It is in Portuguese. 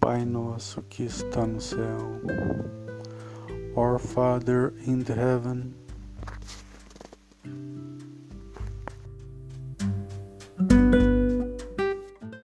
Pai nosso que está no céu, Our Father in the heaven,